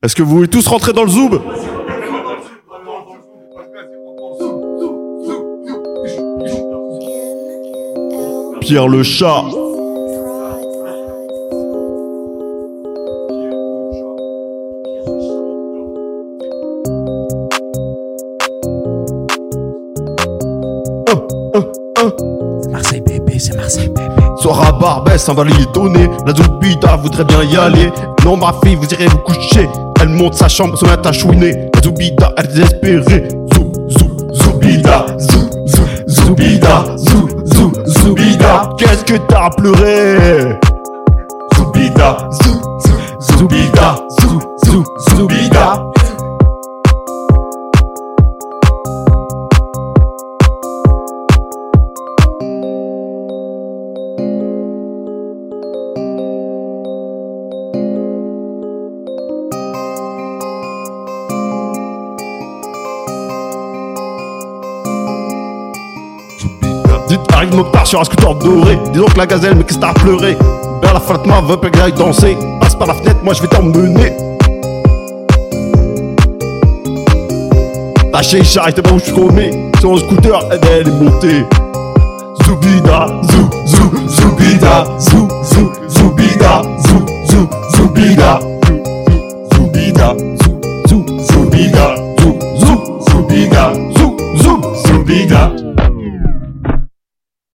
Est-ce que vous voulez tous rentrer dans le zoom? Pierre le chat. C'est Marseille bébé, c'est Marseille bébé. Soir à Barbès, donner. La Zoubida voudrait bien y aller. Non, ma fille, vous irez vous coucher. Elle monte sa chambre, met à chouiner. Zoubida, elle est désespérée. Zou, zou, Zoubida, zou, zou, Zoubida, zou, zou. Qu'est-ce que t'as pleuré Zoubida, zou, zou, Zoubida, zou, zou. Dites, arrive Mokhtar sur un scooter doré. Dis donc la gazelle, mais qu'est-ce que t'as pleuré Vers la Fatma, veut pas que danser. Passe par la fenêtre, moi je vais t'emmener. La chécha, j'étais pas où je commets. Sur un scooter, elle est montée. Zoubida, zou, zou, zoubida, zou, zou, zoubida, zou, zou, zoubida. Zoubida, zou, zou, zoubida, zou, zou, zoubida, zou, zou, zoubida.